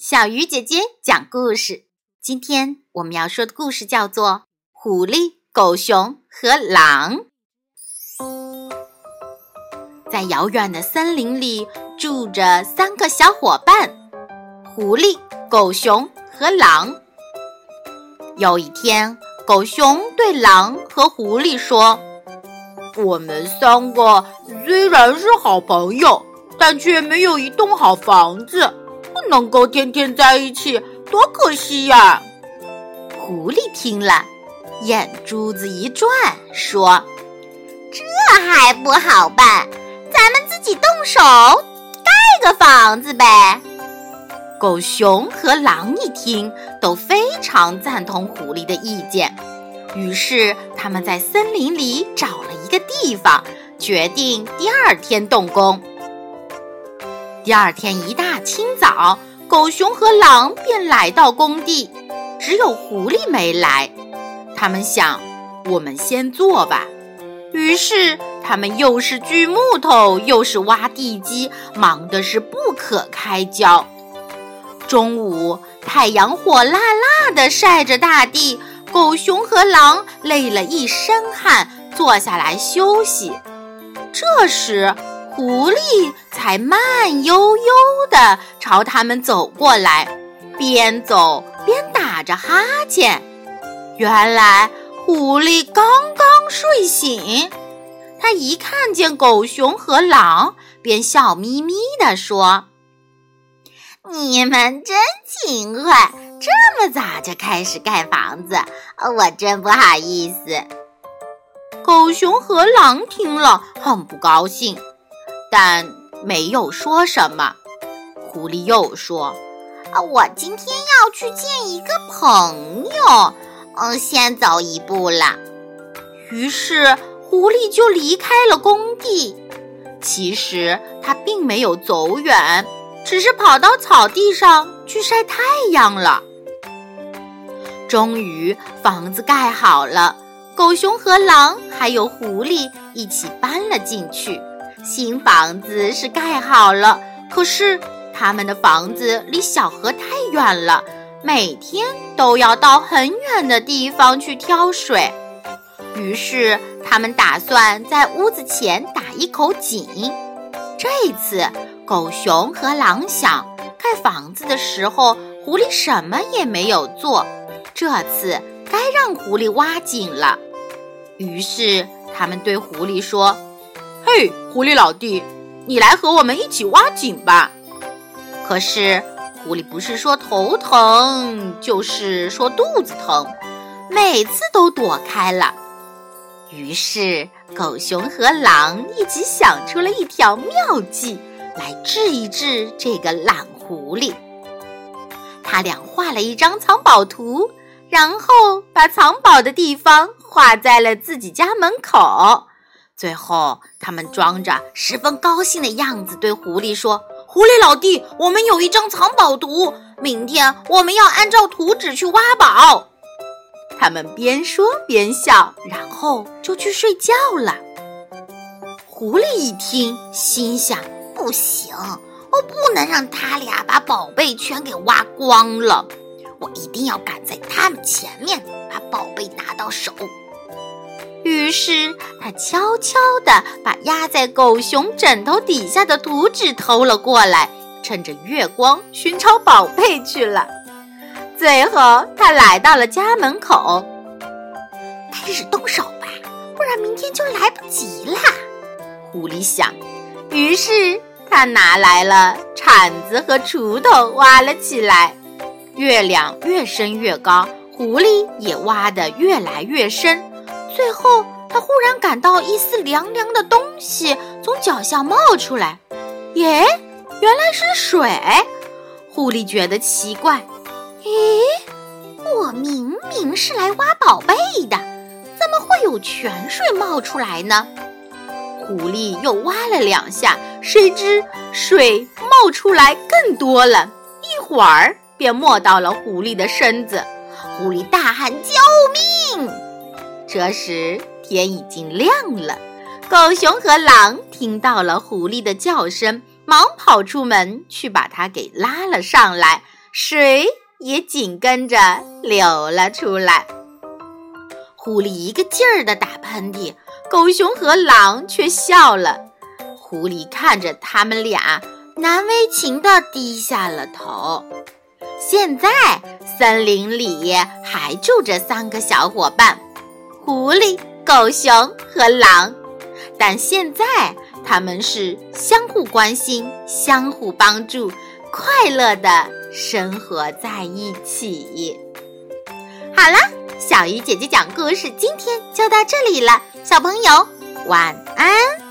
小鱼姐姐讲故事。今天我们要说的故事叫做《狐狸、狗熊和狼》。在遥远的森林里，住着三个小伙伴：狐狸、狗熊和狼。有一天，狗熊对狼和狐狸说：“我们三个虽然是好朋友，但却没有一栋好房子。”不能够天天在一起，多可惜呀！狐狸听了，眼珠子一转，说：“这还不好办，咱们自己动手盖个房子呗。”狗熊和狼一听，都非常赞同狐狸的意见，于是他们在森林里找了一个地方，决定第二天动工。第二天一大清早，狗熊和狼便来到工地，只有狐狸没来。他们想，我们先做吧。于是他们又是锯木头，又是挖地基，忙的是不可开交。中午，太阳火辣辣的晒着大地，狗熊和狼累了一身汗，坐下来休息。这时，狐狸才慢悠悠地朝他们走过来，边走边打着哈欠。原来狐狸刚刚睡醒，他一看见狗熊和狼，便笑眯眯地说：“你们真勤快，这么早就开始盖房子，我真不好意思。”狗熊和狼听了很不高兴。但没有说什么。狐狸又说：“啊，我今天要去见一个朋友，嗯，先走一步了。”于是狐狸就离开了工地。其实他并没有走远，只是跑到草地上去晒太阳了。终于，房子盖好了，狗熊和狼还有狐狸一起搬了进去。新房子是盖好了，可是他们的房子离小河太远了，每天都要到很远的地方去挑水。于是他们打算在屋子前打一口井。这一次狗熊和狼想盖房子的时候，狐狸什么也没有做，这次该让狐狸挖井了。于是他们对狐狸说。嘿，狐狸老弟，你来和我们一起挖井吧。可是狐狸不是说头疼，就是说肚子疼，每次都躲开了。于是狗熊和狼一起想出了一条妙计，来治一治这个懒狐狸。他俩画了一张藏宝图，然后把藏宝的地方画在了自己家门口。最后，他们装着十分高兴的样子，对狐狸说：“狐狸老弟，我们有一张藏宝图，明天我们要按照图纸去挖宝。”他们边说边笑，然后就去睡觉了。狐狸一听，心想：“不行，我不能让他俩把宝贝全给挖光了，我一定要赶在他们前面，把宝贝拿到手。”于是他悄悄地把压在狗熊枕头底下的图纸偷了过来，趁着月光寻找宝贝去了。最后他来到了家门口，开始动手吧，不然明天就来不及了。狐狸想，于是他拿来了铲子和锄头，挖了起来。月亮越升越高，狐狸也挖得越来越深。最后，他忽然感到一丝凉凉的东西从脚下冒出来。耶，原来是水！狐狸觉得奇怪。咦，我明明是来挖宝贝的，怎么会有泉水冒出来呢？狐狸又挖了两下，谁知水冒出来更多了，一会儿便没到了狐狸的身子。狐狸大喊：“救命！”这时天已经亮了，狗熊和狼听到了狐狸的叫声，忙跑出门去把它给拉了上来。水也紧跟着流了出来。狐狸一个劲儿的打喷嚏，狗熊和狼却笑了。狐狸看着他们俩，难为情地低下了头。现在森林里还住着三个小伙伴：狐狸、狗熊和狼。但现在他们是相互关心、相互帮助，快乐的生活在一起。好了。小鱼姐姐讲故事，今天就到这里了，小朋友晚安。